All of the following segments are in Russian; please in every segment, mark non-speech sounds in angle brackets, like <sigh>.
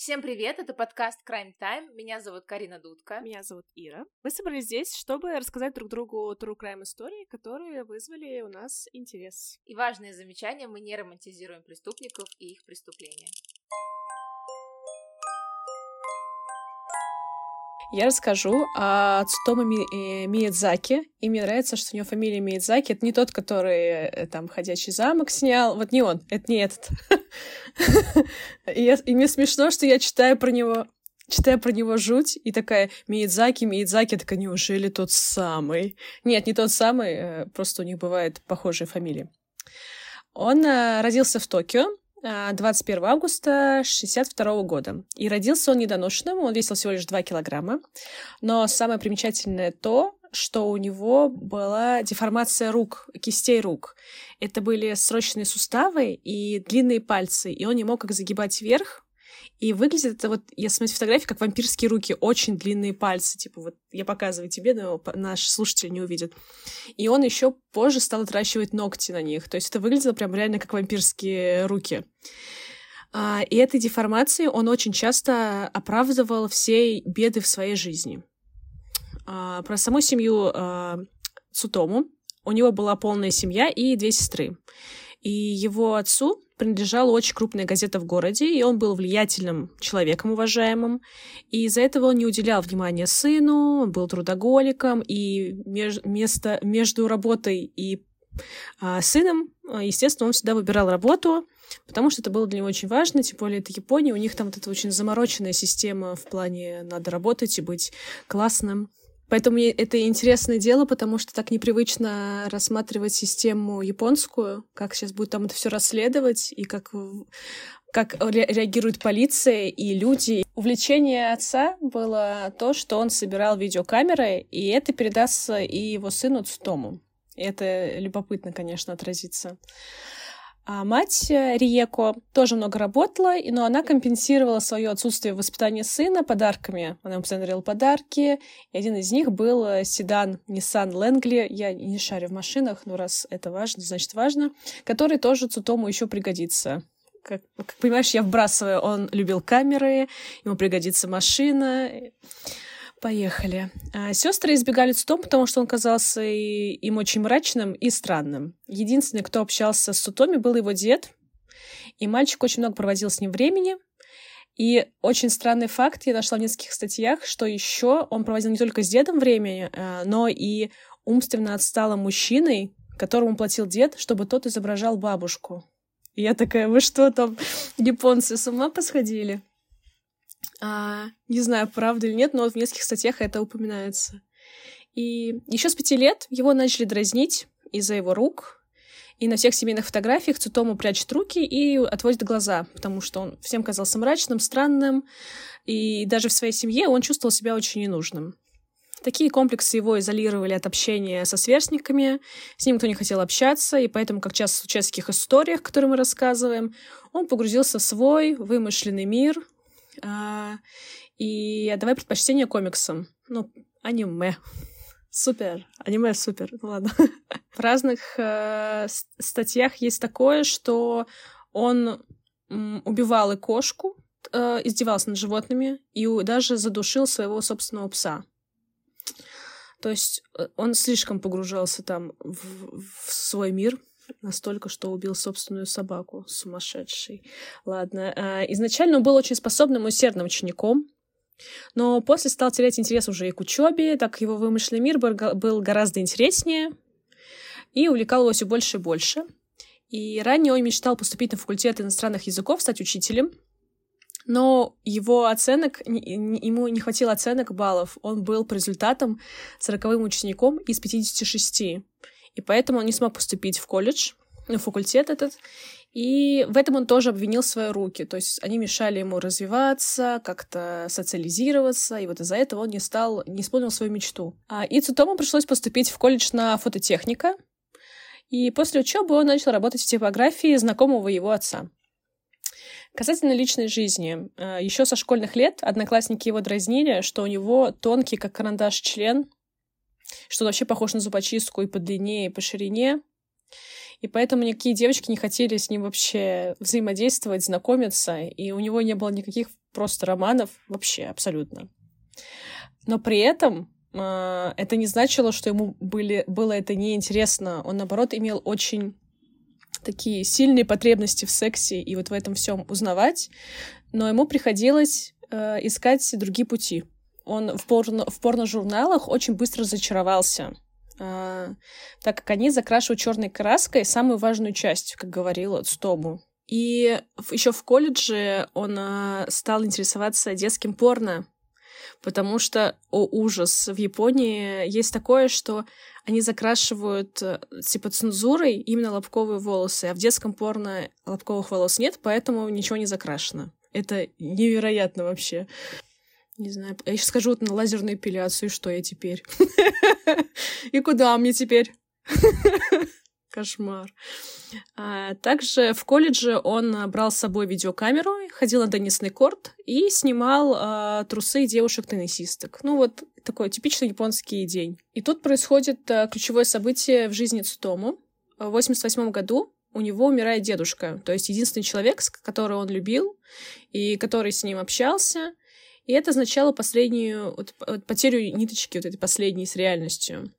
Всем привет, это подкаст Crime Time. Меня зовут Карина Дудка. Меня зовут Ира. Мы собрались здесь, чтобы рассказать друг другу true crime истории, которые вызвали у нас интерес. И важное замечание, мы не романтизируем преступников и их преступления. Я расскажу о Цутомо Ми э, Миядзаки. И мне нравится, что у него фамилия Миядзаки. Это не тот, который э, там «Ходячий замок» снял. Вот не он, это не этот. <laughs> и мне смешно, что я читаю про него читаю про него жуть, и такая Миядзаки, Миядзаки, такая, неужели тот самый? Нет, не тот самый, э, просто у них бывают похожие фамилии. Он родился в Токио, 21 а, августа 62 года. И родился он недоношенным, он весил всего лишь 2 килограмма. Но самое примечательное то, что у него была деформация рук, кистей рук. Это были срочные суставы и длинные пальцы, и он не мог их загибать вверх, и выглядит это вот, я смотрю фотографии, как вампирские руки, очень длинные пальцы. Типа вот я показываю тебе, но наш слушатель не увидит. И он еще позже стал отращивать ногти на них. То есть это выглядело прям реально как вампирские руки. А, и этой деформацией он очень часто оправдывал все беды в своей жизни. А, про саму семью а, Цутому. У него была полная семья и две сестры. И его отцу принадлежала очень крупная газета в городе, и он был влиятельным человеком, уважаемым. И из-за этого он не уделял внимания сыну, он был трудоголиком, и меж, место, между работой и а, сыном, а, естественно, он всегда выбирал работу, потому что это было для него очень важно, тем более это Япония, у них там вот эта очень замороченная система в плане надо работать и быть классным. Поэтому это интересное дело, потому что так непривычно рассматривать систему японскую, как сейчас будет там это все расследовать, и как, как реагирует полиция и люди. Увлечение отца было то, что он собирал видеокамеры, и это передастся и его сыну Цутому. Это любопытно, конечно, отразится. А мать э, Риеко тоже много работала, но она компенсировала свое отсутствие в воспитании сына подарками. Она ему постоянно дарила подарки, и один из них был э, седан Nissan Langley. Я не шарю в машинах, но раз это важно, значит важно. Который тоже Цутому еще пригодится. Как, как понимаешь, я вбрасываю, он любил камеры, ему пригодится машина. Поехали. А, сестры избегали Цутом, потому что он казался им очень мрачным и странным. Единственный, кто общался с Цутоми, был его дед, и мальчик очень много проводил с ним времени. И очень странный факт я нашла в нескольких статьях, что еще он проводил не только с дедом время, а, но и умственно отсталым мужчиной, которому платил дед, чтобы тот изображал бабушку. И я такая, вы что там, японцы, с ума посходили? А, не знаю, правда или нет, но в нескольких статьях это упоминается. И еще с пяти лет его начали дразнить из-за его рук, и на всех семейных фотографиях Цутому прячет руки и отводит глаза, потому что он всем казался мрачным, странным, и даже в своей семье он чувствовал себя очень ненужным. Такие комплексы его изолировали от общения со сверстниками, с ним никто не хотел общаться, и поэтому, как часто в таких историях, которые мы рассказываем, он погрузился в свой вымышленный мир, и отдавай предпочтение комиксам. Ну, аниме. Супер. Аниме супер. Ну ладно. <laughs> В разных э, статьях есть такое, что он убивал и кошку, э, издевался над животными и даже задушил своего собственного пса. То есть э, он слишком погружался там в, в свой мир, настолько, что убил собственную собаку. Сумасшедший. Ладно. А, изначально он был очень способным и усердным учеником, но после стал терять интерес уже и к учебе, так его вымышленный мир был гораздо интереснее и увлекал его все больше и больше. И ранее он мечтал поступить на факультет иностранных языков, стать учителем, но его оценок, ему не хватило оценок баллов. Он был по результатам сороковым учеником из 56 и поэтому он не смог поступить в колледж, ну, факультет этот, и в этом он тоже обвинил свои руки, то есть они мешали ему развиваться, как-то социализироваться, и вот из-за этого он не стал, не исполнил свою мечту. А и Цутому пришлось поступить в колледж на фототехника, и после учебы он начал работать в типографии знакомого его отца. Касательно личной жизни, а, еще со школьных лет одноклассники его дразнили, что у него тонкий, как карандаш, член, что он вообще похож на зубочистку и по длине, и по ширине. И поэтому никакие девочки не хотели с ним вообще взаимодействовать, знакомиться, и у него не было никаких просто романов вообще абсолютно. Но при этом э, это не значило, что ему были, было это неинтересно. Он, наоборот, имел очень такие сильные потребности в сексе и вот в этом всем узнавать, но ему приходилось э, искать другие пути. Он в, порно, в порно-журналах очень быстро зачаровался, э, так как они закрашивают черной краской самую важную часть, как говорила Цтому. И еще в колледже он э, стал интересоваться детским порно, потому что, о ужас, в Японии есть такое, что они закрашивают э, типа цензурой именно лобковые волосы, а в детском порно лобковых волос нет, поэтому ничего не закрашено. Это невероятно вообще. Не знаю, я сейчас скажу вот на лазерную эпиляцию, что я теперь? <laughs> И куда мне теперь? <laughs> Кошмар. А, также в колледже он брал с собой видеокамеру, ходил на теннисный корт и снимал а, трусы девушек-теннисисток. Ну вот такой типичный японский день. И тут происходит а, ключевое событие в жизни Цутому. В 88 году у него умирает дедушка, то есть единственный человек, которого он любил и который с ним общался. И это означало последнюю вот, потерю ниточки вот этой последней с реальностью.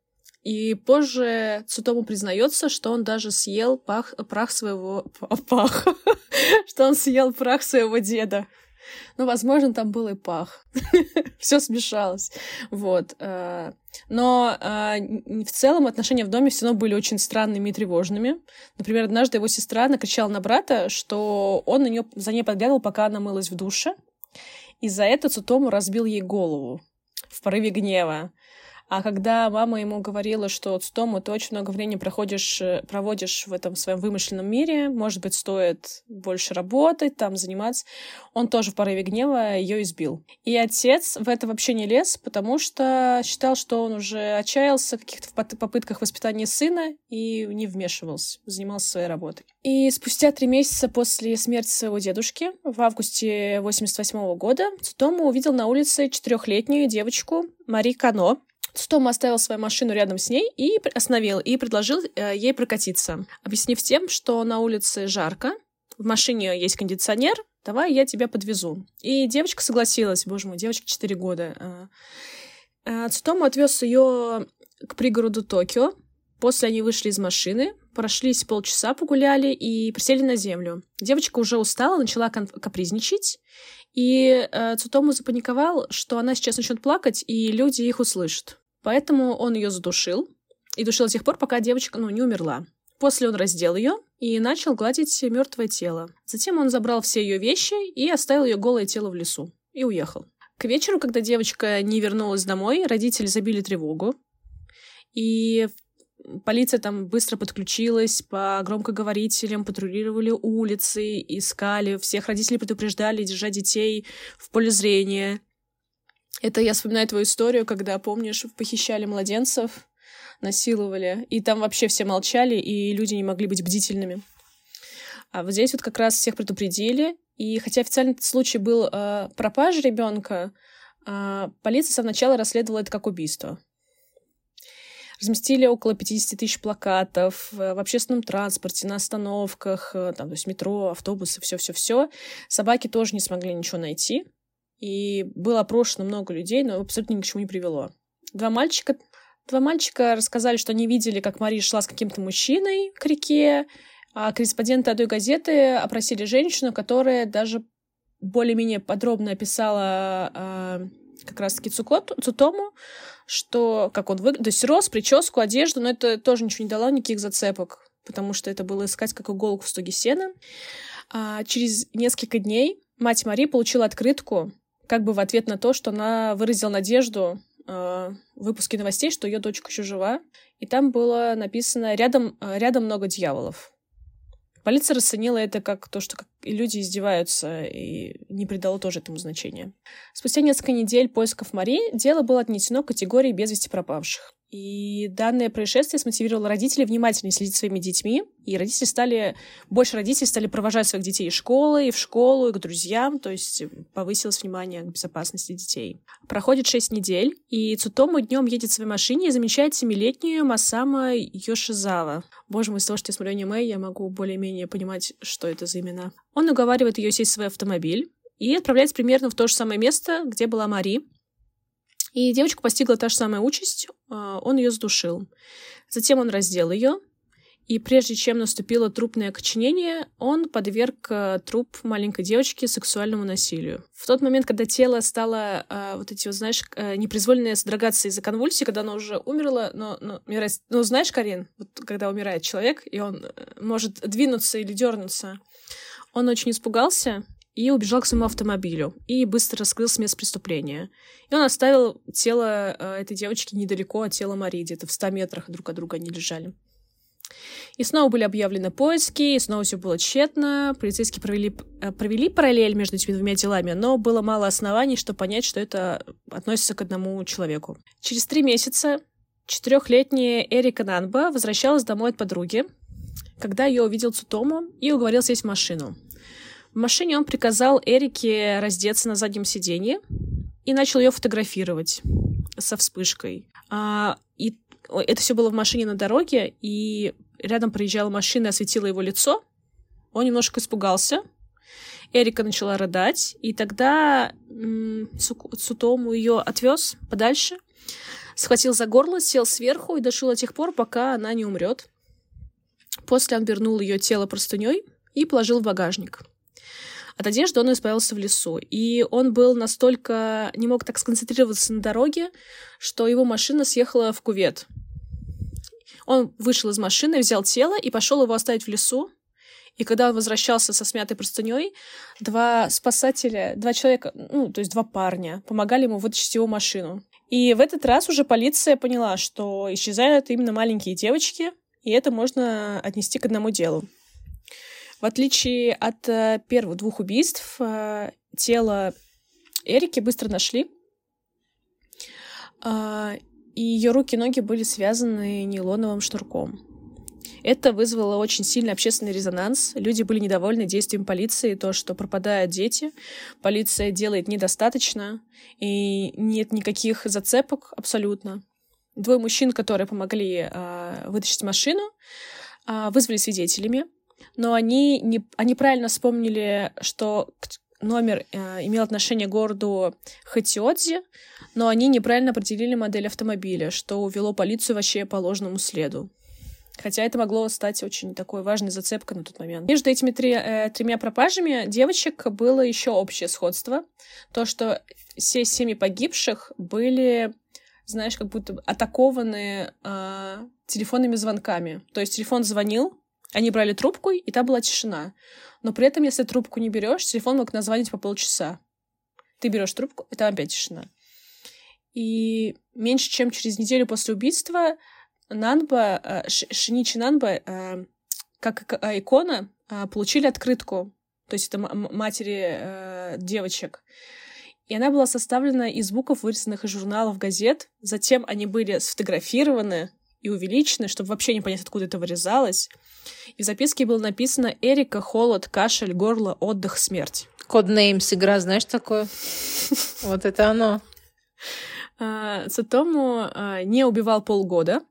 И позже Цутому признается, что он даже съел пах, прах своего... Пах. <laughs> что он съел прах своего деда. Ну, возможно, там был и пах. <laughs> Все смешалось. Вот. Э, но э, в целом отношения в доме все равно были очень странными и тревожными. Например, однажды его сестра накричала на брата, что он на нее, за ней подглядывал, пока она мылась в душе. И за это Цутому разбил ей голову в порыве гнева. А когда мама ему говорила, что с Тому ты очень много времени проходишь, э, проводишь в этом своем вымышленном мире, может быть, стоит больше работать, там заниматься, он тоже в порыве гнева ее избил. И отец в это вообще не лез, потому что считал, что он уже отчаялся в каких-то попытках воспитания сына и не вмешивался, занимался своей работой. И спустя три месяца после смерти своего дедушки, в августе 88 года, Цутому увидел на улице четырехлетнюю девочку Мари Кано, Стома оставил свою машину рядом с ней и остановил, и предложил э, ей прокатиться, объяснив тем, что на улице жарко, в машине есть кондиционер, давай я тебя подвезу. И девочка согласилась, боже мой, девочке 4 года. Э, Цутому отвез ее к пригороду Токио. После они вышли из машины, прошлись полчаса, погуляли и присели на землю. Девочка уже устала, начала капризничать, и э, Цутому запаниковал, что она сейчас начнет плакать, и люди их услышат. Поэтому он ее задушил, и душил до тех пор, пока девочка, ну, не умерла. После он раздел ее и начал гладить мертвое тело. Затем он забрал все ее вещи и оставил ее голое тело в лесу. И уехал. К вечеру, когда девочка не вернулась домой, родители забили тревогу. И полиция там быстро подключилась, по громкоговорителям патрулировали улицы, искали, всех родителей предупреждали держать детей в поле зрения. Это я вспоминаю твою историю, когда, помнишь, похищали младенцев, насиловали, и там вообще все молчали, и люди не могли быть бдительными. А вот здесь вот как раз всех предупредили, и хотя официальный случай был э, пропажи ребенка, э, полиция сначала расследовала это как убийство. Разместили около 50 тысяч плакатов в общественном транспорте, на остановках, э, там, то есть метро, автобусы, все-все-все. Собаки тоже не смогли ничего найти и было опрошено много людей, но абсолютно ни к чему не привело. Два мальчика, два мальчика рассказали, что они видели, как Мария шла с каким-то мужчиной к реке, а корреспонденты одной газеты опросили женщину, которая даже более-менее подробно описала э, как раз-таки Цутому, что как он выглядит, то есть рост, прическу, одежду, но это тоже ничего не дало, никаких зацепок, потому что это было искать как иголку в стоге сена. А через несколько дней мать Марии получила открытку, как бы в ответ на то, что она выразила надежду э, в выпуске новостей, что ее дочка еще жива. И там было написано «рядом, э, рядом много дьяволов». Полиция расценила это как то, что люди издеваются, и не придала тоже этому значения. Спустя несколько недель поисков Мари дело было отнесено к категории без вести пропавших. И данное происшествие смотивировало родителей внимательнее следить своими детьми. И родители стали, больше родителей стали провожать своих детей из школы, и в школу, и к друзьям. То есть повысилось внимание к безопасности детей. Проходит шесть недель, и Цутому днем едет в своей машине и замечает семилетнюю Масама Йошизава. Боже мой, из того, что я смотрю аниме, я могу более-менее понимать, что это за имена. Он уговаривает ее сесть в свой автомобиль и отправляется примерно в то же самое место, где была Мари, и девочку постигла та же самая участь, он ее задушил. Затем он раздел ее, и прежде чем наступило трупное окоченение, он подверг э, труп маленькой девочки сексуальному насилию. В тот момент, когда тело стало э, вот эти, вот, знаешь, э, непроизвольные содрогаться из-за конвульсии, когда оно уже умерло, но, но умирает... Ну, знаешь, Карин, вот когда умирает человек, и он э, может двинуться или дернуться, он очень испугался и убежал к своему автомобилю и быстро скрылся с места преступления. И он оставил тело э, этой девочки недалеко от тела Марии, где-то в 100 метрах друг от друга они лежали. И снова были объявлены поиски, и снова все было тщетно. Полицейские провели, э, провели параллель между этими двумя делами, но было мало оснований, чтобы понять, что это относится к одному человеку. Через три месяца четырехлетняя Эрика Нанба возвращалась домой от подруги, когда ее увидел Цутому и уговорил сесть в машину. В машине он приказал Эрике раздеться на заднем сиденье и начал ее фотографировать со вспышкой. А, и это все было в машине на дороге, и рядом проезжала машина и осветила его лицо. Он немножко испугался. Эрика начала рыдать, и тогда Сутому ее отвез подальше, схватил за горло, сел сверху и дошел до тех пор, пока она не умрет. После он вернул ее тело простыней и положил в багажник. От одежды он избавился в лесу. И он был настолько... не мог так сконцентрироваться на дороге, что его машина съехала в кувет. Он вышел из машины, взял тело и пошел его оставить в лесу. И когда он возвращался со смятой простыней, два спасателя, два человека, ну, то есть два парня, помогали ему вытащить его машину. И в этот раз уже полиция поняла, что исчезают именно маленькие девочки, и это можно отнести к одному делу. В отличие от э, первых двух убийств, э, тело Эрики быстро нашли. Э, и ее руки и ноги были связаны нейлоновым шнурком. Это вызвало очень сильный общественный резонанс. Люди были недовольны действием полиции, то, что пропадают дети, полиция делает недостаточно, и нет никаких зацепок абсолютно. Двое мужчин, которые помогли э, вытащить машину, э, вызвали свидетелями но они, не, они правильно вспомнили, что номер э, имел отношение к городу Хатиодзи, но они неправильно определили модель автомобиля, что увело полицию вообще по ложному следу. Хотя это могло стать очень такой важной зацепкой на тот момент. Между этими три, э, тремя пропажами девочек было еще общее сходство. То, что все семьи погибших были, знаешь, как будто атакованы э, телефонными звонками. То есть телефон звонил, они брали трубку, и там была тишина. Но при этом, если трубку не берешь, телефон мог назвонить по полчаса. Ты берешь трубку, и там опять тишина. И меньше чем через неделю после убийства Нанба, э, Шиничи Нанба, э, как икона, э, получили открытку. То есть это матери девочек. И она была составлена из звуков, вырезанных из журналов, газет. Затем они были сфотографированы и увеличены, чтобы вообще не понять, откуда это вырезалось. И в записке было написано «Эрика, холод, кашель, горло, отдых, смерть». Коднеймс игра, знаешь такое? <laughs> Вот это оно. Сатому а, не убивал полгода,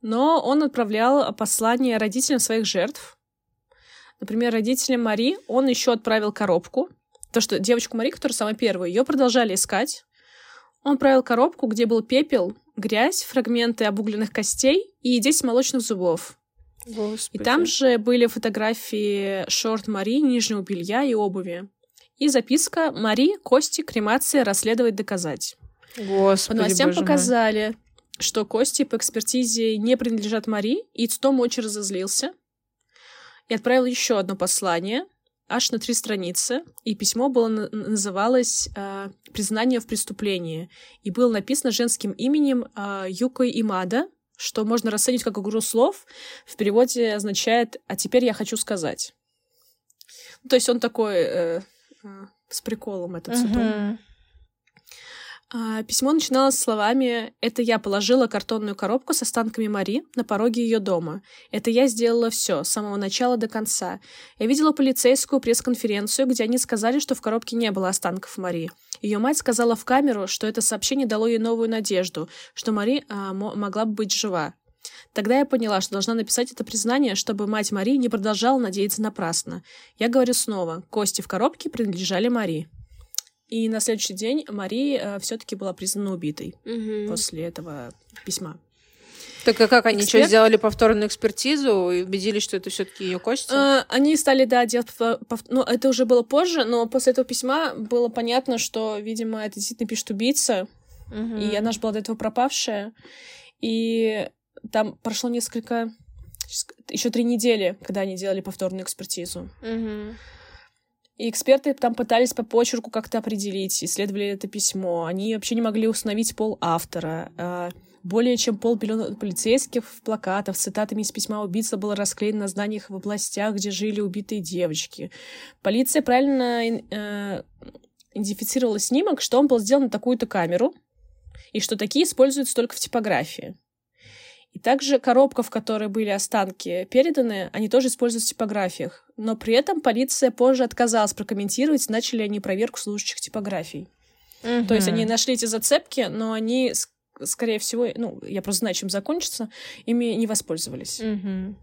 но он отправлял послания родителям своих жертв. Например, родителям Мари он еще отправил коробку. То, что девочку Мари, которая самая первая, ее продолжали искать. Он отправил коробку, где был пепел, грязь, фрагменты обугленных костей и 10 молочных зубов. Господи. И там же были фотографии шорт Мари, нижнего белья и обуви. И записка «Мари, кости, кремация, расследовать, доказать». Господи, По новостям показали, мой. что кости по экспертизе не принадлежат Мари, и Цтом очень разозлился и отправил еще одно послание, аж на три страницы, и письмо было называлось э, «Признание в преступлении», и было написано женским именем э, Юкой Имада, что можно расценить как игру слов, в переводе означает «а теперь я хочу сказать». Ну, то есть он такой э, э, с приколом этот uh-huh. Письмо начиналось словами «Это я положила картонную коробку с останками Мари на пороге ее дома. Это я сделала все, с самого начала до конца. Я видела полицейскую пресс-конференцию, где они сказали, что в коробке не было останков Мари. Ее мать сказала в камеру, что это сообщение дало ей новую надежду, что Мари а, могла бы быть жива. Тогда я поняла, что должна написать это признание, чтобы мать Мари не продолжала надеяться напрасно. Я говорю снова, кости в коробке принадлежали Мари. И на следующий день Мари э, все-таки была признана убитой Мгм. после этого письма. Так а как они Эксперт- что, сделали повторную экспертизу и убедились, что это все-таки ее кости? Э, они стали, да, делать... пов- Ну, это уже было позже, но после этого письма было понятно, что, видимо, это действительно пишет убийца, Мгм. и она же была до этого пропавшая. И там прошло несколько... Еще три недели, когда они делали повторную экспертизу. Мгм. И эксперты там пытались по почерку как-то определить, исследовали это письмо. Они вообще не могли установить пол автора. А, Более чем полмиллиона полицейских плакатов с цитатами из письма убийцы было расклеено на зданиях в областях, где жили убитые девочки. Полиция правильно э, идентифицировала снимок, что он был сделан на такую-то камеру, и что такие используются только в типографии. И также коробка, в которой были останки переданы, они тоже используются в типографиях. Но при этом полиция позже отказалась прокомментировать, начали они проверку служащих типографий. То есть они нашли эти зацепки, но они, ск- скорее всего, ну, я просто знаю, чем закончится, ими не воспользовались. Мгм.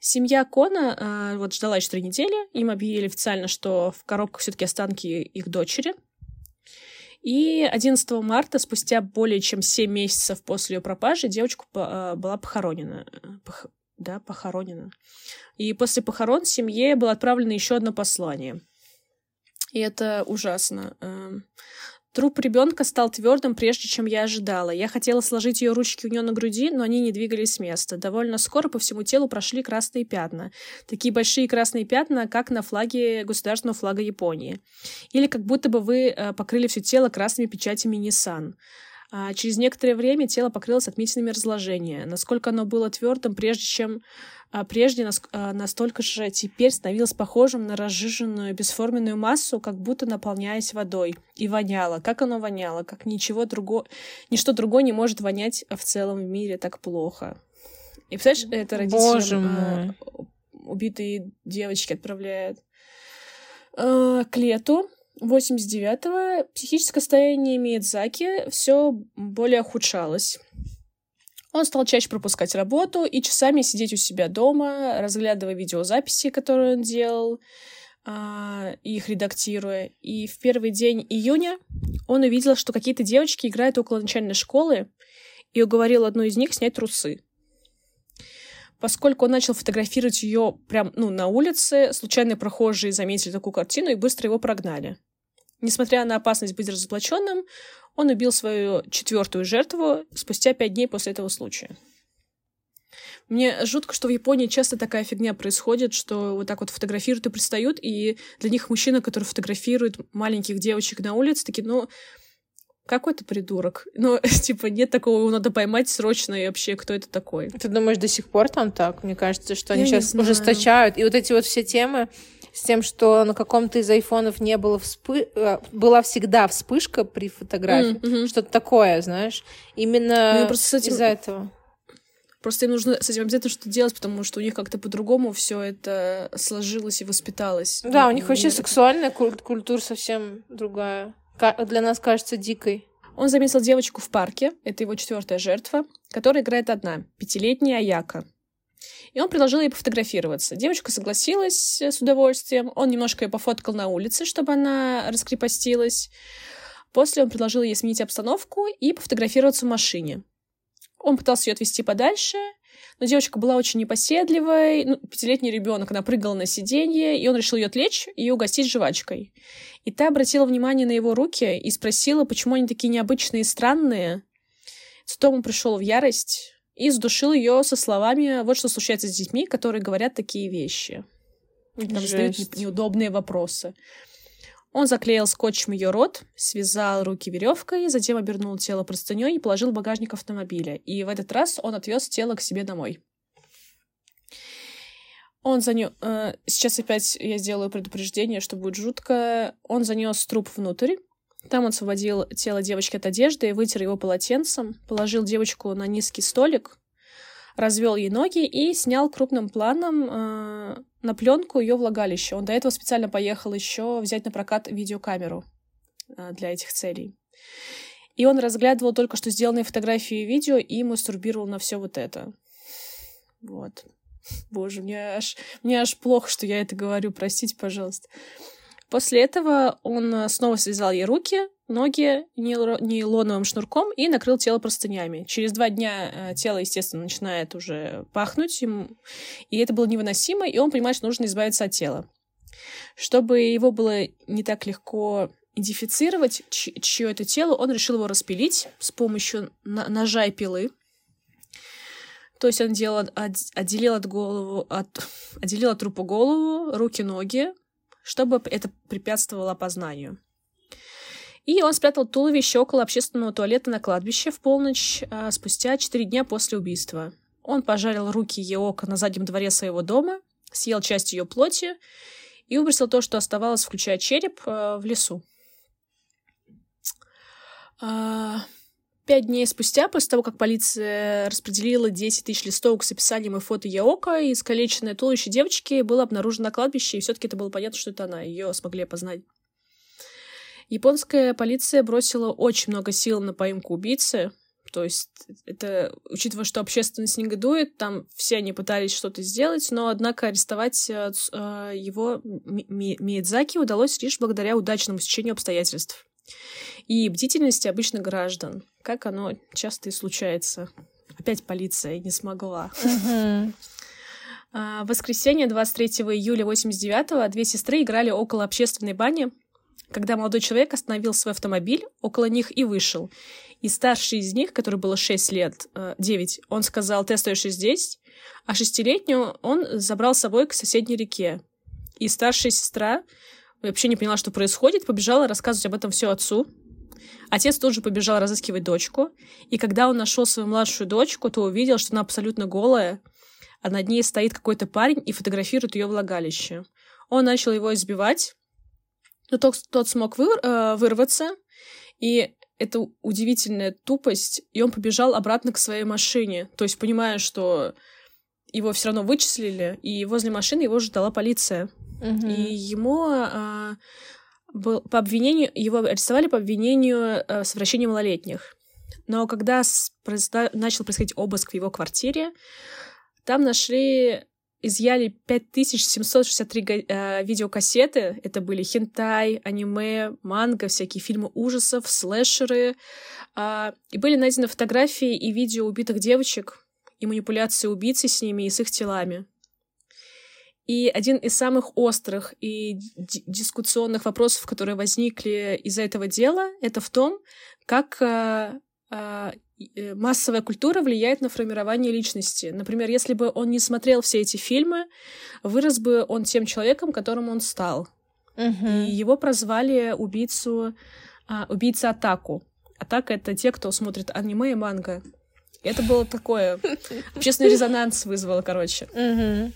Семья Кона а, вот ждала еще три недели. Им объявили официально, что в коробках все-таки останки их дочери. И 11 марта, спустя более чем 7 месяцев после ее пропажи, девочка а, была похоронена. Э, пох- Да, похоронена. И после похорон семье было отправлено еще одно послание. И это ужасно. Труп ребенка стал твердым, прежде чем я ожидала. Я хотела сложить ее ручки у нее на груди, но они не двигались с места. Довольно скоро по всему телу прошли красные пятна. Такие большие красные пятна, как на флаге государственного флага Японии. Или как будто бы вы э, покрыли все тело красными печатями Nissan. А через некоторое время тело покрылось отметинами разложения. Насколько оно было твердым, прежде чем а, прежде, наск- а, настолько же теперь становилось похожим на разжиженную бесформенную массу, как будто наполняясь водой. И воняло. Как оно воняло? Как ничего другого... Ничто другое не может вонять в целом в мире так плохо. И представляешь, это родителям Боже а, мой. убитые девочки отправляют. А, к лету 89-го психическое состояние Миядзаки все более ухудшалось. Он стал чаще пропускать работу и часами сидеть у себя дома, разглядывая видеозаписи, которые он делал, а, их редактируя. И в первый день июня он увидел, что какие-то девочки играют около начальной школы, и уговорил одну из них снять трусы. Поскольку он начал фотографировать ее прям ну, на улице, случайные прохожие заметили такую картину и быстро его прогнали. Несмотря на опасность быть разоблаченным, он убил свою четвертую жертву спустя пять дней после этого случая. Мне жутко, что в Японии часто такая фигня происходит, что вот так вот фотографируют и пристают, и для них мужчина, который фотографирует маленьких девочек на улице, такие, ну, какой ты придурок. Ну, <laughs> типа, нет такого, его надо поймать срочно, и вообще, кто это такой? Ты думаешь, до сих пор там так? Мне кажется, что Я они сейчас ужесточают. И вот эти вот все темы с тем, что на каком-то из айфонов не было вспы... э, была всегда вспышка при фотографии. Мгм. Что-то такое, знаешь. Ну, Именно с этим- из-за этого. Просто им нужно с этим обязательно что-то делать, потому что у них как-то по-другому все это сложилось и воспиталось. Да, Ну, у них вообще мне сексуальная куль- культура совсем другая. Для нас кажется дикой. Он заметил девочку в парке, это его четвертая жертва, которая играет одна, пятилетняя Аяка. И он предложил ей пофотографироваться. Девочка согласилась э, с удовольствием. Он немножко ее пофоткал на улице, чтобы она раскрепостилась. После он предложил ей сменить обстановку и пофотографироваться в машине. Он пытался ее отвезти подальше, но девочка была очень непоседливой. Ну, пятилетний ребенок, она прыгала на сиденье, и он решил ее отвлечь и угостить жвачкой. И та обратила внимание на его руки и спросила, почему они такие необычные и странные. Цитому пришел в ярость и задушил ее со словами «Вот что случается с детьми, которые говорят такие вещи». И Там задают Жесть. неудобные вопросы. Он заклеил скотчем ее рот, связал руки веревкой, затем обернул тело простыней и положил в багажник автомобиля. И в этот раз он отвез тело к себе домой. Он занес... Сейчас опять я сделаю предупреждение, что будет жутко. Он занес труп внутрь, Там он освободил тело девочки от одежды вытер его полотенцем, положил девочку на низкий столик, развел ей ноги и снял крупным планом э, на пленку ее влагалище. Он до этого специально поехал еще взять на прокат видеокамеру э, для этих целей. И он разглядывал только что сделанные фотографии и видео и мастурбировал на все вот это. Вот. <laughs> Боже, мне аж, мне аж плохо, что я это говорю, простите, пожалуйста. После этого он э, снова связал ей руки, ноги нейлоновым шнурком и накрыл тело простынями. Через два дня э, тело, естественно, начинает уже пахнуть, ему, и это было невыносимо, и он понимает, что нужно избавиться от тела. Чтобы его было не так легко идентифицировать, чье это тело, он решил его распилить с помощью ножа и пилы. То есть он делал, отделил от голову, от, отделил от трупа голову, руки, ноги, чтобы это препятствовало опознанию. И он спрятал туловище около общественного туалета на кладбище в полночь а, спустя четыре дня после убийства. Он пожарил руки Еока на заднем дворе своего дома, съел часть ее плоти и выбросил то, что оставалось, включая череп, а, в лесу. А, Пять дней спустя, после того, как полиция распределила 10 тысяч листовок с описанием и фото Яока, искалеченное туловище девочки было обнаружено на кладбище, и все таки это было понятно, что это она. Ее смогли опознать. Японская полиция бросила очень много сил на поимку убийцы. То есть это, учитывая, что общественность негодует, там все они пытались что-то сделать, но, однако, арестовать э, э его Миядзаки удалось лишь благодаря удачному стечению обстоятельств и бдительности обычных граждан, как оно часто и случается. Опять полиция не смогла. А, в воскресенье 23 июля 89-го две сестры играли около общественной бани, когда молодой человек остановил свой автомобиль около них и вышел. И старший из них, который было 6 лет, 9, э, он сказал, ты остаешься здесь, а шестилетнюю он забрал с собой к соседней реке. И старшая сестра вообще не поняла, что происходит, побежала рассказывать об этом все отцу. Отец тут же побежал разыскивать дочку, и когда он нашел свою младшую дочку, то увидел, что она абсолютно голая, а над ней стоит какой-то парень и фотографирует ее влагалище. Он начал его избивать, но тот, тот смог выр, э, вырваться, и это удивительная тупость, и он побежал обратно к своей машине, то есть понимая, что его все равно вычислили, и возле машины его ждала полиция. И ему а, был, по обвинению, его арестовали по обвинению а, совращения малолетних. Но когда с, начал происходить обыск в его квартире, там нашли, изъяли 5763 э, видеокассеты. Это были хентай, аниме, манга, всякие фильмы ужасов, слэшеры. Э, и были найдены фотографии и видео убитых девочек и манипуляции убийцы с ними и с их телами. И один из самых острых и дискуссионных вопросов, которые возникли из-за этого дела, это в том, как э, э, э, массовая культура влияет на формирование личности. Например, если бы он не смотрел все эти фильмы, вырос бы он тем человеком, которым он стал. Угу. И его прозвали убийцу, а, убийца Атаку. Атака — это те, кто смотрит аниме и манго. И это было такое... <laughs> Общественный резонанс вызвало, короче. Угу.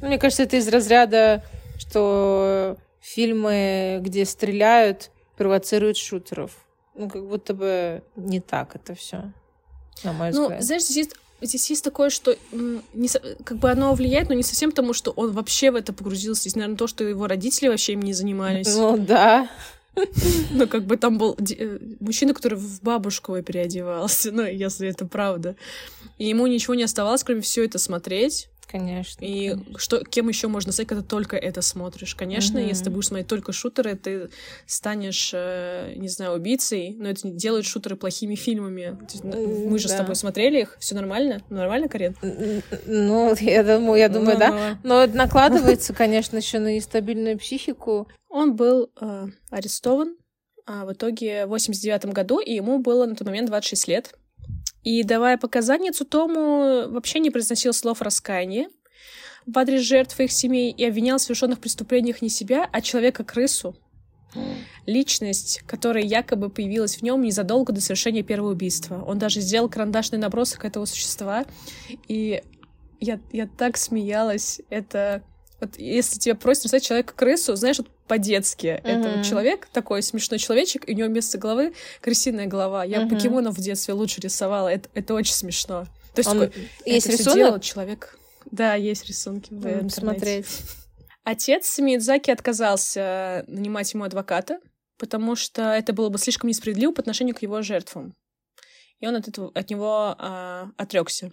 Мне кажется, это из разряда, что фильмы, где стреляют, провоцируют шутеров. Ну, как будто бы не так это все, на мой ну, взгляд. Ну, знаешь, здесь есть здесь есть такое, что не, как бы оно влияет, но не совсем потому, что он вообще в это погрузился. Здесь, наверное, то, что его родители вообще им не занимались. Ну да. <laughs> Ну, как бы там был э, мужчина, который в бабушку переодевался, <laughs> ну, если это правда. И ему ничего не оставалось, кроме все это смотреть. Конечно. И конечно. что, кем еще можно стать, когда только это смотришь? Конечно, угу. если ты будешь смотреть только шутеры, ты станешь, э, не знаю, убийцей, но это не делает шутеры плохими фильмами. Ну, мы же да. с тобой смотрели их, все нормально? Нормально, Карен? Ну, я думаю, я думаю, ну, да. Но накладывается, конечно, еще на нестабильную психику. Он был э, арестован а, в итоге в 89 году, и ему было на тот момент 26 лет. И, давая показания Цутому, вообще не произносил слов раскаяния в адрес жертв их семей и обвинял в совершенных преступлениях не себя, а человека-крысу. Личность, которая якобы появилась в нем незадолго до совершения первого убийства. Он даже сделал карандашный набросок этого существа, и я, я так смеялась. Это Вот если тебя просят написать человека-крысу, знаешь, вот по-детски. Mm-hmm. Это вот человек, такой смешной человечек, и у него вместо головы крысиная голова. Я mm-hmm. покемонов в детстве лучше рисовала. Это, это очень смешно. То есть Он... такой, есть это рисунок? делал человек. Да, есть рисунки в Будем интернете. смотреть. Отец Миядзаки отказался нанимать ему адвоката, потому что это было бы слишком несправедливо по отношению к его жертвам. И он от, этого, от него а, отрекся.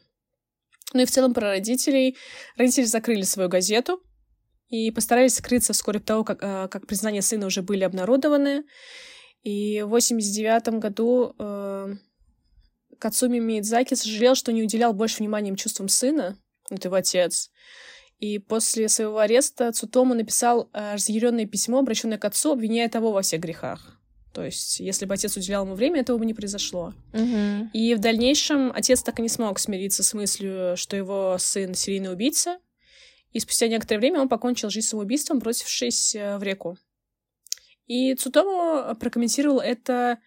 Ну и в целом про родителей. Родители закрыли свою газету и постарались скрыться вскоре того, как, а, как признания сына уже были обнародованы. И в 89 году э, Кацуми Миядзаки сожалел, что не уделял больше внимания чувствам сына, это его отец. И после своего ареста Цутому написал э, разъяренное письмо, обращенное к отцу, обвиняя того во всех грехах. То есть, если бы отец уделял ему время, этого бы не произошло. Мгм. И в дальнейшем отец так и не смог смириться с мыслью, что его сын серийный убийца. И спустя некоторое время он покончил жизнь самоубийством, бросившись э, в реку. И Цутому прокомментировал это,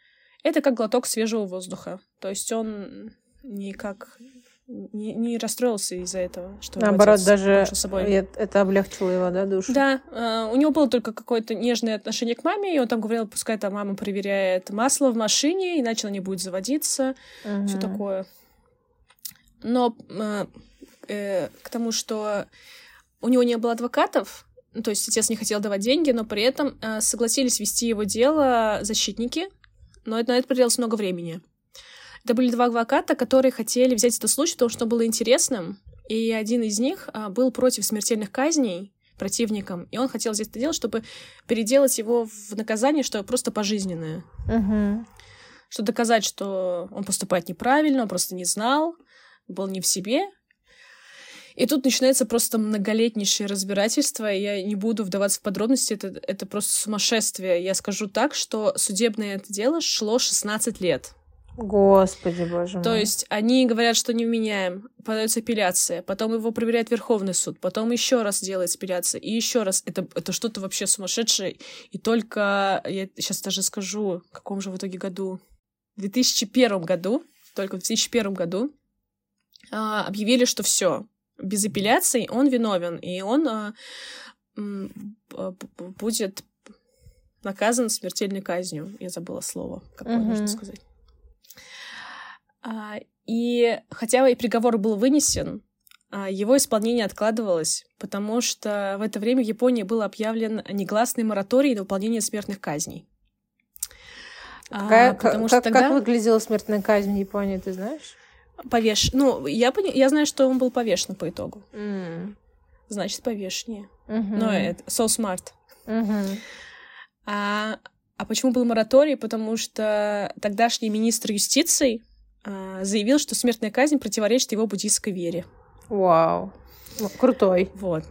это как глоток свежего воздуха. То есть он никак не, не расстроился из-за этого, что Наоборот, даже собой. это облегчило его, да, душу? Да, э, у него было только какое-то нежное отношение к маме, и он там говорил, пускай там мама проверяет масло в машине, иначе она не будет заводиться, Мгм. все такое. Но э, э, к тому, что у него не было адвокатов, ну, то есть отец не хотел давать деньги, но при этом э, согласились вести его дело защитники, но это, на это потребовалось много времени. Это были два адвоката, которые хотели взять этот случай, потому что он был интересным, и один из них а, был против смертельных казней противником, и он хотел взять это дело, чтобы переделать его в наказание, что просто пожизненное. Мгм. Что доказать, что он поступает неправильно, он просто не знал, был не в себе. И тут начинается просто многолетнейшее разбирательство. Я не буду вдаваться в подробности, это, это просто сумасшествие. Я скажу так, что судебное это дело шло 16 лет. Господи, боже мой. То есть они говорят, что не вменяем, подается апелляция, потом его проверяет Верховный суд, потом еще раз делается апелляция, и еще раз. Это, это что-то вообще сумасшедшее. И только, я сейчас даже скажу, в каком же в итоге году, в 2001 году, только в 2001 году а, объявили, что все, без апелляций он виновен, и он а, будет наказан смертельной казнью. Я забыла слово, какое Мгм. нужно сказать. А, И хотя и приговор был вынесен, а, его исполнение откладывалось, потому что в это время в Японии был объявлен негласный мораторий на выполнение смертных казней. А, Какая- потому как, что как тогда выглядела смертная казнь в Японии, ты знаешь? Повеш... Ну, я, пони- я знаю, что он был повешен по итогу. М. Значит, повешение. Мгм. Но это so smart. Мгм. А, а почему был мораторий? Потому что тогдашний министр юстиции а, заявил, что смертная казнь противоречит его буддийской вере. Вау. Ну, Крутой. Вот.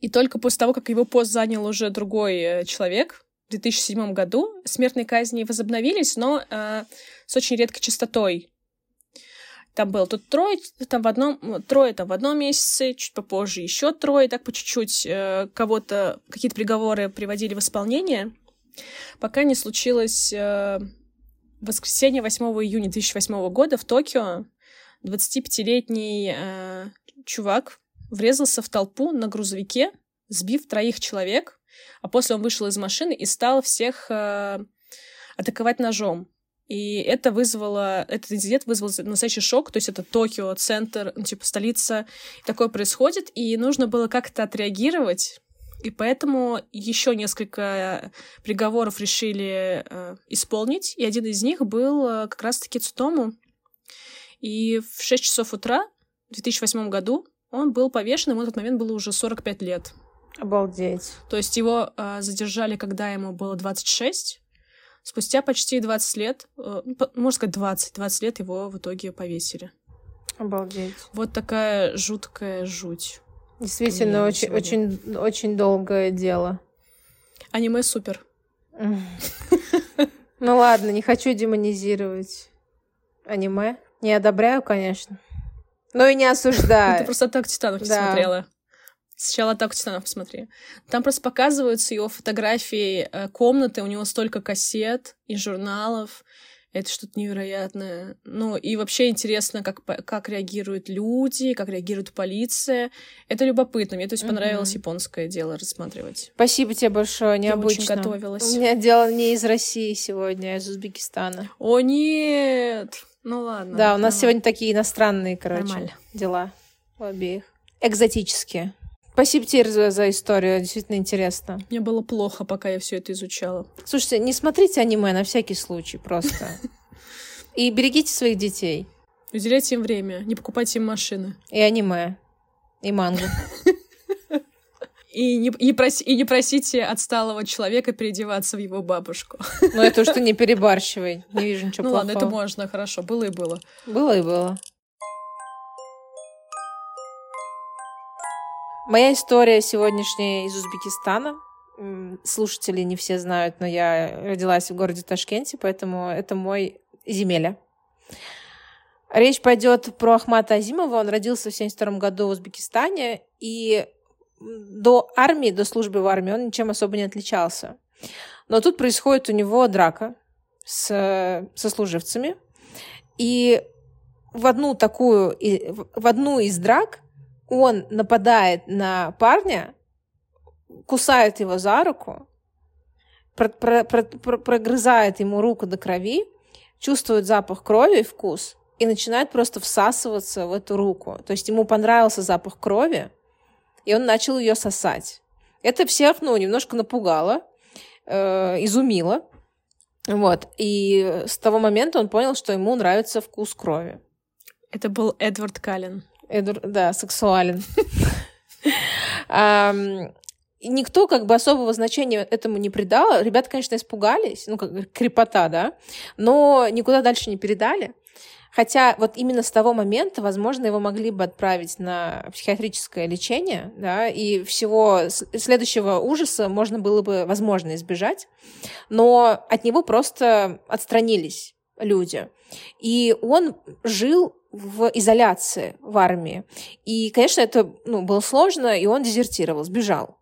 И только после того, как его пост занял уже другой э, человек, в 2007 году смертные казни возобновились, но э, с очень редкой частотой. Там было тут трое, там в одном, трое там в одном месяце, чуть попозже еще трое, так по чуть-чуть э, кого-то, какие-то приговоры приводили в исполнение, пока не случилось э, воскресенье 8 июня 2008 года в Токио 25-летний э, чувак врезался в толпу на грузовике, сбив троих человек, а после он вышел из машины и стал всех э, атаковать ножом. И это вызвало, этот инцидент вызвал настоящий шок, то есть это Токио, центр, ну, типа столица, такое происходит, и нужно было как-то отреагировать, и поэтому еще несколько приговоров решили э, исполнить, и один из них был э, как раз-таки Цутому. И в 6 часов утра в 2008 году он был повешен, ему в тот момент было уже 45 лет. Обалдеть. То есть его э, задержали, когда ему было 26. Спустя почти 20 лет, э, ну, можно сказать 20, 20 лет его в итоге повесили. Обалдеть. Вот такая жуткая жуть. Действительно, очень, сегодня. очень, очень долгое дело. Аниме супер. Ну ладно, не хочу демонизировать аниме. Не одобряю, конечно. Но и не <laughs> Ты осуждаю. просто «Атаку титанов» не смотрела. Сначала «Атаку титанов» посмотри. Там просто показываются его фотографии э, комнаты, у него столько кассет и журналов. Это что-то невероятное. Ну, и вообще интересно, как, как реагируют люди, как реагирует полиция. Это любопытно. Мне, то есть, понравилось mm-hmm. японское дело рассматривать. Спасибо тебе большое, необычно. Я очень готовилась. У меня дело не из России сегодня, а из Узбекистана. О, нет! Ну ладно. Да, у нас сегодня такие иностранные, короче, Нормально. дела у обеих. Экзотические. Спасибо тебе за, за историю, действительно интересно. Мне было плохо, пока я все это изучала. Слушайте, не смотрите аниме на всякий случай просто. <laughs> И берегите своих детей. Уделяйте им время, не покупайте им машины. И аниме, и мангу. <laughs> И не, и, проси, и не просите отсталого человека переодеваться в его бабушку. Ну, это что не <laughs> перебарщивай. Не вижу ничего ну, плохого. ладно, это можно, хорошо. Было и было. Было и было. Моя история сегодняшняя из Узбекистана. Слушатели не все знают, но я родилась в городе Ташкенте, поэтому это мой земеля. Речь пойдет про Ахмата Азимова. Он родился в 1972 году в Узбекистане, и до армии, до службы в армии он ничем особо не отличался. Но тут происходит у него драка с сослуживцами, и в одну такую, в одну из драк он нападает на парня, кусает его за руку, про про про прогрызает ему руку до крови, чувствует запах крови и вкус и начинает просто всасываться в эту руку. То есть ему понравился запах крови, и он начал ее сосать. Это всех, ну, немножко напугало, э, изумило. Вот. И с того момента он понял, что ему нравится вкус крови. Это был Эдвард Каллен. Эдвард, да, сексуален. Никто как бы особого значения этому не придал. Ребята, конечно, испугались, ну, как крепота, да, но никуда дальше не передали. Хотя вот именно с того момента, возможно, его могли бы отправить на психиатрическое лечение, да, и всего следующего ужаса можно было бы, возможно, избежать, но от него просто отстранились люди. И он жил в изоляции в армии. И, конечно, это ну, было сложно, и он дезертировал, сбежал.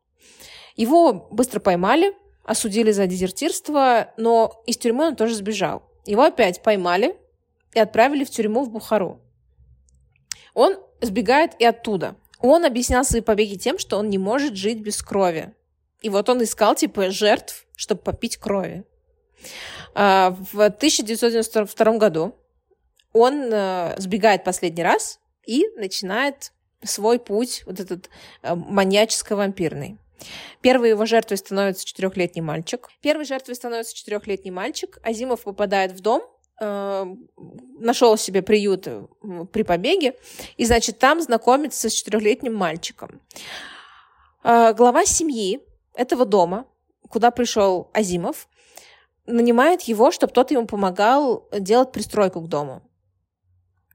Его быстро поймали, осудили за дезертирство, но из тюрьмы он тоже сбежал. Его опять поймали и отправили в тюрьму в Бухару. Он сбегает и оттуда. Он объяснял свои побеги тем, что он не может жить без крови. И вот он искал, типа, жертв, чтобы попить крови. А, в 1992 году он э, сбегает последний раз и начинает свой путь, вот этот э, маньяческо-вампирный. Первой его жертвой становится четырехлетний мальчик. Первой жертвой становится четырехлетний мальчик. Азимов попадает в дом, э, нашел себе приют э, при побеге, и, значит, там знакомится с четырехлетним мальчиком. Э, глава семьи этого дома, куда пришел Азимов, нанимает его, чтобы тот ему помогал делать пристройку к дому.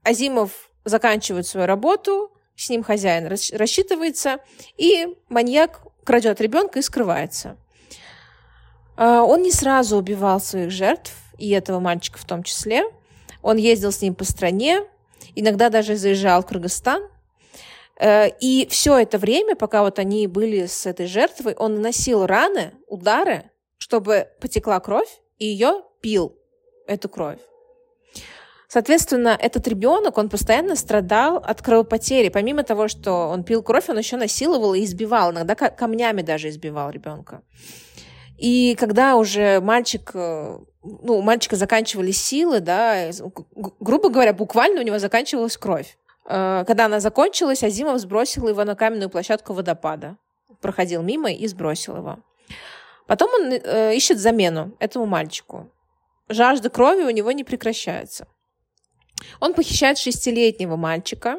Азимов заканчивает свою работу, с ним хозяин рассчитывается, и маньяк крадет ребенка и скрывается. А, он не сразу убивал своих жертв, и этого мальчика в том числе. Он ездил с ним по стране, иногда даже заезжал в Кыргызстан. Э, и все это время, пока вот они были с этой жертвой, он наносил раны, удары, чтобы потекла кровь, и ее пил, эту кровь. Соответственно, этот ребенок, он постоянно страдал от кровопотери. Помимо того, что он пил кровь, он еще насиловал и избивал, иногда камнями даже избивал ребенка. И когда уже мальчик, э, ну, у мальчика заканчивались силы, да, грубо говоря, буквально у него заканчивалась кровь. Э, когда она закончилась, Азимов сбросил его на каменную площадку водопада. Проходил мимо и сбросил его. Потом он э, ищет замену этому мальчику. Жажда крови у него не прекращается. Он похищает шестилетнего мальчика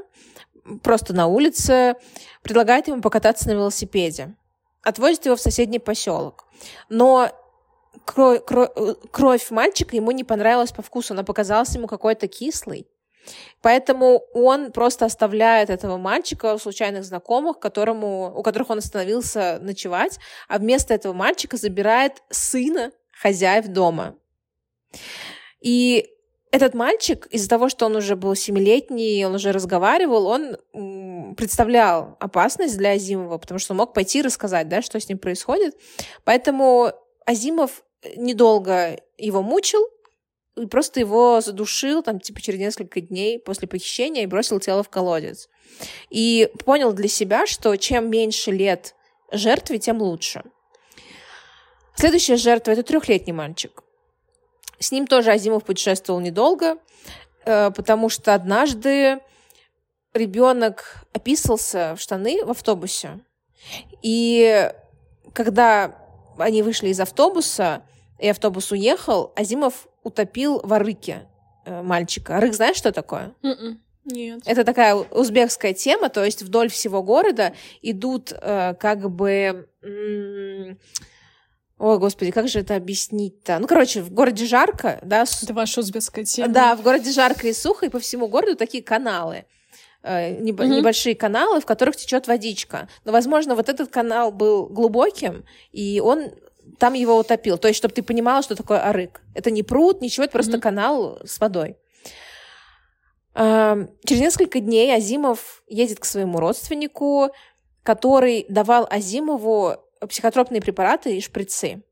просто на улице, предлагает ему покататься на велосипеде, отвозит его в соседний поселок. Но кровь, кровь, кровь мальчика ему не понравилась по вкусу, она показалась ему какой-то кислой. Поэтому он просто оставляет этого мальчика у случайных знакомых, которому, у которых он остановился ночевать, а вместо этого мальчика забирает сына хозяев дома. И этот мальчик, из-за того, что он уже был семилетний, он уже разговаривал, он представлял опасность для Азимова, потому что он мог пойти и рассказать, да, что с ним происходит. Поэтому Азимов недолго его мучил, и просто его задушил, там, типа, через несколько дней после похищения и бросил тело в колодец. И понял для себя, что чем меньше лет жертве, тем лучше. Следующая жертва — это трехлетний мальчик. С ним тоже Азимов путешествовал недолго, э, потому что однажды ребенок описался в штаны в автобусе. И когда они вышли из автобуса, и автобус уехал, Азимов утопил в арыке э, мальчика. Арык знаешь, что такое? Mm-mm. М-м. Нет. Это такая узбекская тема, то есть вдоль всего города идут э, как бы... М- Ой, господи, как же это объяснить-то? Ну, короче, в городе жарко, да? Это ваша узбекская тема. Да, в городе жарко и сухо, и по всему городу такие каналы. Э, неб- mm-hmm. Небольшие каналы, в которых течет водичка. Но, возможно, вот этот канал был глубоким, и он там его утопил. То есть, чтобы ты понимала, что такое арык. Это не пруд, ничего, это просто mm-hmm. канал с водой. Через несколько дней Азимов едет к своему родственнику, который давал Азимову психотропные препараты и шприцы.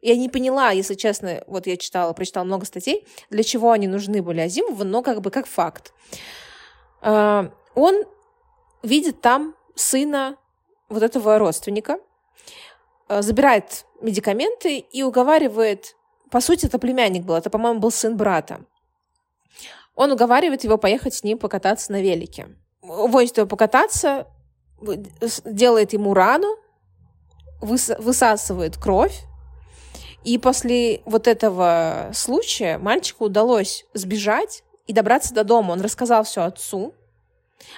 Я не поняла, если честно, вот я читала, прочитала много статей, для чего они нужны были Азимову, но как бы как факт. Он видит там сына вот этого родственника, Э, забирает медикаменты и уговаривает, по сути, это племянник был, это, по-моему, был сын брата. Он уговаривает его поехать с ним покататься на велике. Возит его покататься, делает ему рану, высасывает кровь, и после вот этого случая мальчику удалось сбежать и добраться до дома. Он рассказал все отцу.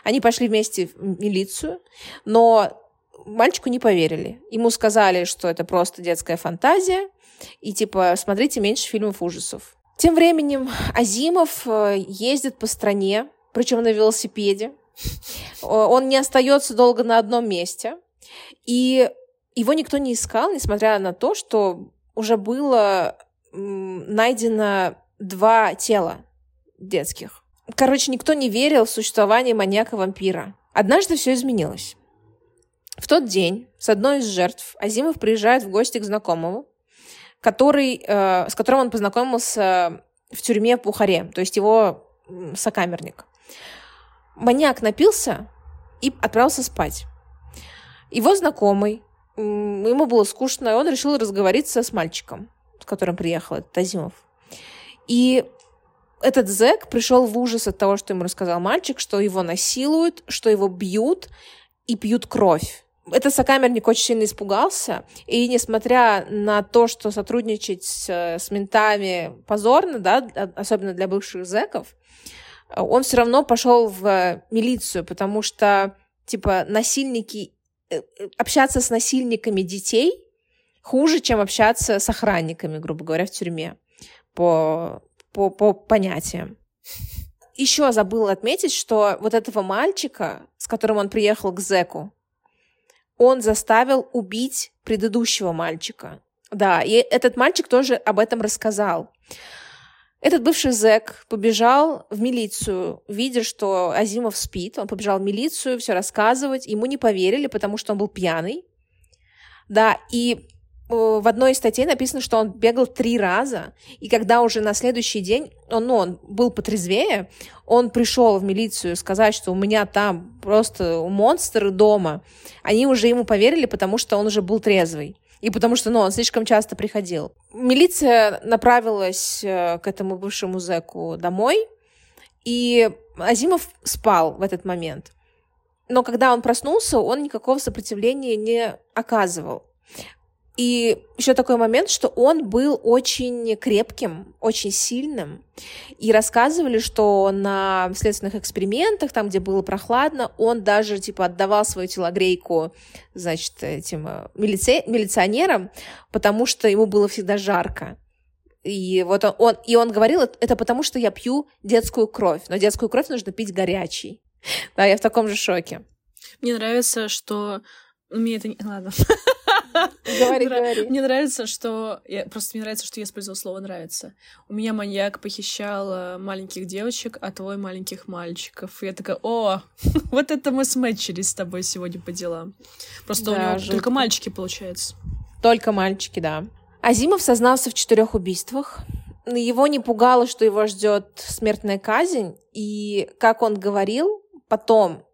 Они пошли вместе в милицию, но мальчику не поверили. Ему сказали, что это просто детская фантазия, и типа смотрите меньше фильмов ужасов. Тем временем Азимов э, ездит по стране, причем на велосипеде. Он не остается долго на одном месте. И его никто не искал, несмотря на то, что уже было найдено два тела детских. Короче, никто не верил в существование маньяка-вампира. Однажды все изменилось. В тот день с одной из жертв Азимов приезжает в гости к знакомому, который, э, с которым он познакомился в тюрьме в Пухаре, то есть его сокамерник. Маньяк напился и отправился спать. Его знакомый, ему было скучно, и он решил разговориться с мальчиком, с которым приехал этот Азимов. И этот зэк пришел в ужас от того, что ему рассказал мальчик, что его насилуют, что его бьют и пьют кровь этот сокамерник очень сильно испугался, и несмотря на то, что сотрудничать с, с ментами позорно, да, особенно для бывших зэков, он все равно пошел в милицию, потому что, типа, насильники, общаться с насильниками детей хуже, чем общаться с охранниками, грубо говоря, в тюрьме, по, по, по понятиям. Еще забыла отметить, что вот этого мальчика, с которым он приехал к зэку, он заставил убить предыдущего мальчика. Да, и этот мальчик тоже об этом рассказал. Этот бывший зэк побежал в милицию, видя, что Азимов спит. Он побежал в милицию все рассказывать. Ему не поверили, потому что он был пьяный. Да, и Э, в одной из статей написано, что он бегал три раза, и когда уже на следующий день он, ну, он был потрезвее, он пришел в милицию сказать, что у меня там просто монстры дома. Они уже ему поверили, потому что он уже был трезвый. И потому что, ну, он слишком часто приходил. Милиция направилась э, к этому бывшему зэку домой, и Азимов спал в этот момент. Но когда он проснулся, он никакого сопротивления не оказывал. И еще такой момент, что он был очень крепким, очень сильным. И рассказывали, что на следственных экспериментах, там, где было прохладно, он даже, типа, отдавал свою телогрейку, значит, этим э, милице... милиционерам, потому что ему было всегда жарко. И вот он, он, и он говорил, это потому что я пью детскую кровь, но детскую кровь нужно пить горячей. Да, я в таком же шоке. Мне нравится, что мне это. Ладно. Говори, говори. Мне нравится, что... Я... Просто мне нравится, что я использовала слово «нравится». У меня маньяк похищал маленьких девочек, а твой маленьких мальчиков. И я такая, о, <laughs> вот это мы сметчились с тобой сегодня по делам. Просто да, у него жутко. только мальчики, получается. Только мальчики, да. Азимов сознался в четырех убийствах, его не пугало, что его ждет смертная казнь, и как он говорил потом,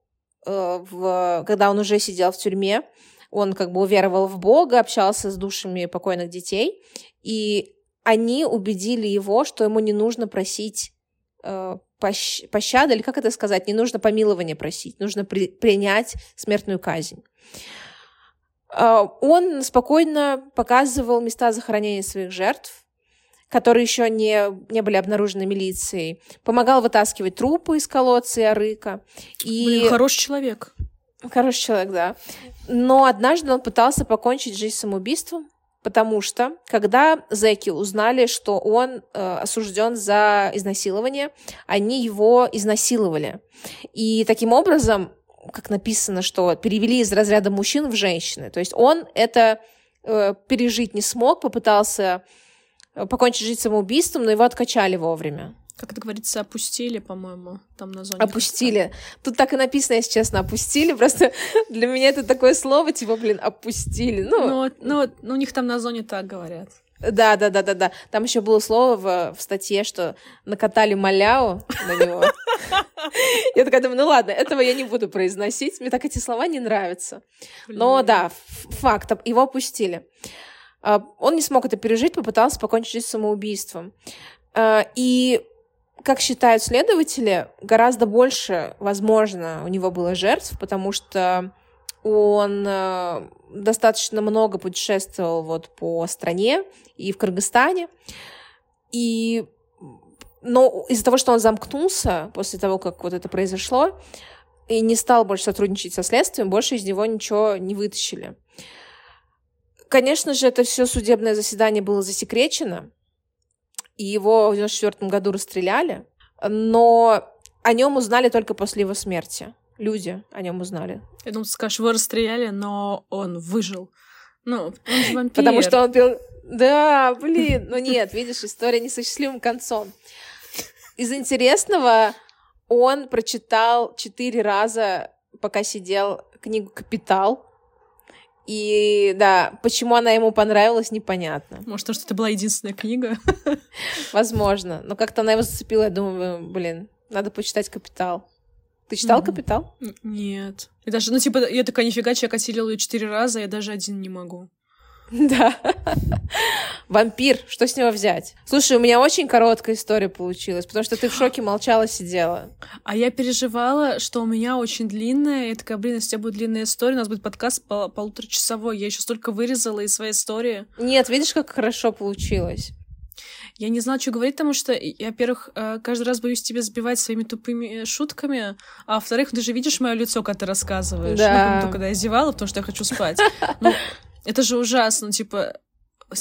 э, в, когда он уже сидел в тюрьме, он как бы уверовал в Бога, общался с душами покойных детей, и они убедили его, что ему не нужно просить э, пощ- пощады, или как это сказать, не нужно помилования просить, нужно при- принять смертную казнь. Э, он спокойно показывал места захоронения своих жертв, которые еще не, не были обнаружены милицией, помогал вытаскивать трупы из колодца и арыка. И... Блин, хороший человек. Хороший человек, да. Но однажды он пытался покончить жизнь самоубийством, потому что, когда зэки узнали, что он э, осужден за изнасилование, они его изнасиловали. И таким образом, как написано, что перевели из разряда мужчин в женщины. То есть он это э, пережить не смог, попытался э, покончить жизнь самоубийством, но его откачали вовремя. Как это говорится, опустили, по-моему, там на зоне. Опустили. Тут так и написано, если честно, опустили. Просто для меня это такое слово, типа, блин, опустили. Ну, Ну, ну, ну, у них там на зоне так говорят. да, да, да, да, да. Там еще было слово в, в статье, что накатали маляу на него. Я такая думаю, ну ладно, этого я не буду произносить. Мне так эти слова не нравятся. Но да, факт, его опустили. А, Он не смог это пережить, попытался покончить жизнь самоубийством. А, И, как считают следователи, гораздо больше, возможно, у него было жертв, потому что он э, достаточно много путешествовал вот по стране и в Кыргызстане. И но из-за того, что он замкнулся после того, как вот это произошло, и не стал больше сотрудничать со следствием, больше из него ничего не вытащили. Конечно же, это все судебное заседание было засекречено, и его в 94 году расстреляли, но о нем узнали только после его смерти. Люди о нем узнали. Я думаю, скажешь, его расстреляли, но он выжил. Ну, он же вампир. Потому что он пил... Да, блин, ну нет, видишь, история не с счастливым концом. Из интересного он прочитал четыре раза, пока сидел, книгу «Капитал». И да, почему она ему понравилась, непонятно. Может, потому что это была единственная книга. Возможно. Но как-то она его зацепила, я думаю, блин, надо почитать «Капитал». Ты читал Мгм. «Капитал»? Нет. И даже, ну, типа, я такая, нифига, человек осилил ее четыре раза, я даже один не могу. <laughs> Да. Вампир, что с него взять? Слушай, у меня очень короткая история получилась, потому что ты в шоке молчала, сидела. А я переживала, что у меня очень длинная. Я такая, блин, если у тебя будет длинная история, у нас будет подкаст пол- полуторачасовой. Я еще столько вырезала из своей истории. Нет, видишь, как хорошо получилось. Я не знала, что говорить, потому что я, во-первых, э, каждый раз боюсь тебя сбивать своими тупыми э, шутками, а во-вторых, ты же видишь мое лицо, когда ты рассказываешь. Да. Ну, когда я зевала, потому что я хочу спать. Ну, это же ужасно, типа,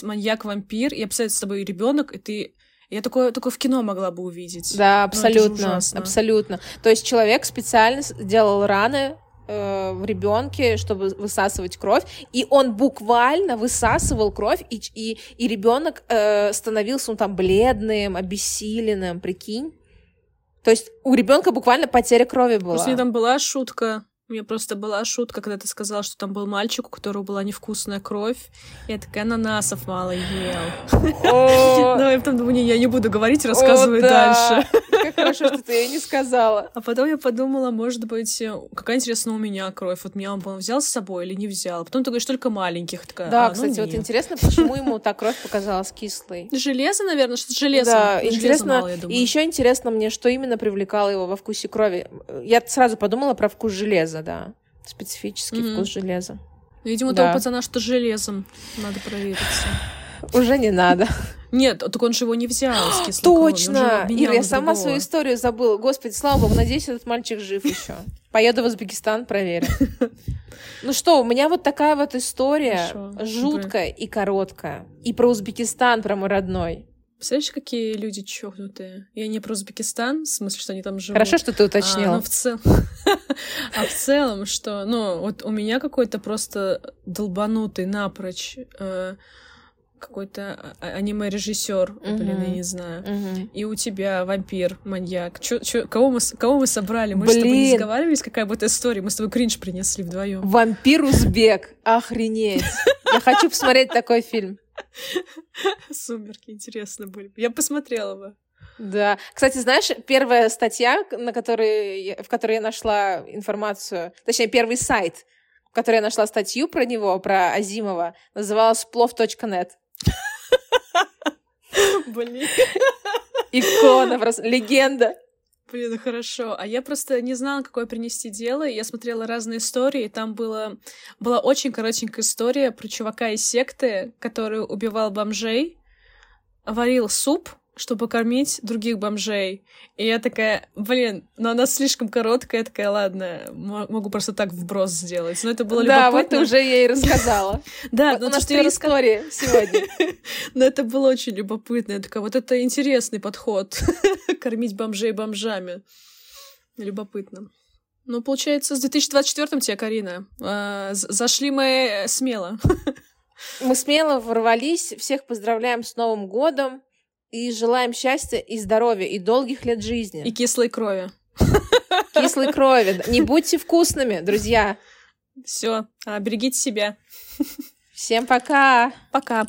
маньяк-вампир, и представляет с тобой ребенок, и ты... Я такое, такое в кино могла бы увидеть. Да, Ну, абсолютно, абсолютно. То есть человек специально делал раны э, в ребенке, чтобы высасывать кровь, и он буквально высасывал кровь, и, и, и ребенок э, становился ну, там бледным, обессиленным, прикинь. То есть у ребенка буквально потеря крови была. Меня там была шутка. У меня просто была шутка, когда ты сказала, что там был мальчик, у которого была невкусная кровь. Я такая, ананасов мало ел. Но <laughs> я потом думаю, не, я не буду говорить, рассказывай дальше. Как хорошо, что ты ей не сказала. А потом я подумала, может быть, э, какая интересная у меня кровь. Вот меня он, по-моему, взял с собой или не взял. Потом ты говоришь, только маленьких. Такая, Да, «А, ну кстати, вот нет». интересно, почему ему та кровь показалась кислой. <laughs> Железо, наверное, что-то железо. Да, интересно. и еще интересно мне, что именно привлекало его во вкусе крови. Я сразу подумала про вкус железа, да. Специфический Мгм. вкус железа. Ну, Видимо, Да. того пацана что железом. Надо провериться. <laughs> Уже не надо. Нет, так он же его не взял с <gasps> Точно! Ира, я сама другого. свою историю забыла. Господи, слава богу, надеюсь, этот мальчик жив еще. Поеду в Узбекистан, проверю. <laughs> Ну что, у меня вот такая вот история, Хорошо. жуткая и короткая. И про Узбекистан, про мой родной. Представляешь, какие люди чокнутые? Я не про Узбекистан, в смысле, что они там живут. Хорошо, что ты А, уточнила. ну, в цел- <laughs> а в целом, что, ну, вот у меня какой-то просто долбанутый напрочь э, какой-то а- аниме-режиссер, блин, я не знаю. Мгм. И у тебя вампир, маньяк. Чё, чё, кого, мы, кого мы собрали? Мы же с тобой не Блин. сговаривались, какая будет история. Мы с тобой кринж принесли вдвоем. Вампир-узбек. Охренеть. Я хочу посмотреть такой фильм. Сумерки интересно были. Я посмотрела бы. Да. Кстати, знаешь, первая статья, на которой, в которой я нашла информацию, точнее, первый сайт, в которой я нашла статью про него, про Азимова, называлась плов.нет. Блин. Икона, просто легенда. Блин, хорошо. А я просто не знала, какое принести дело. Я смотрела разные истории, и там было, была очень коротенькая история про чувака из секты, который убивал бомжей, варил суп, чтобы кормить других бомжей. И я такая, блин, но она слишком короткая, я такая, ладно, могу просто так вброс сделать. Но это было да, любопытно. <laughs> вот ты уже ей рассказала. Да, у нас три истории сегодня. <laughs> Но это было очень любопытно. Я такая, вот это интересный подход. <laughs> Кормить бомжей бомжами. Любопытно. Ну, получается, с 2024-м тебе, Карина. А, зашли мы смело. Мы смело ворвались. Всех поздравляем с Новым годом и желаем счастья и здоровья, и долгих лет жизни. И кислой крови. <laughs> Кислой крови. Не будьте вкусными, друзья. Все, берегите себя. Всем пока. Пока.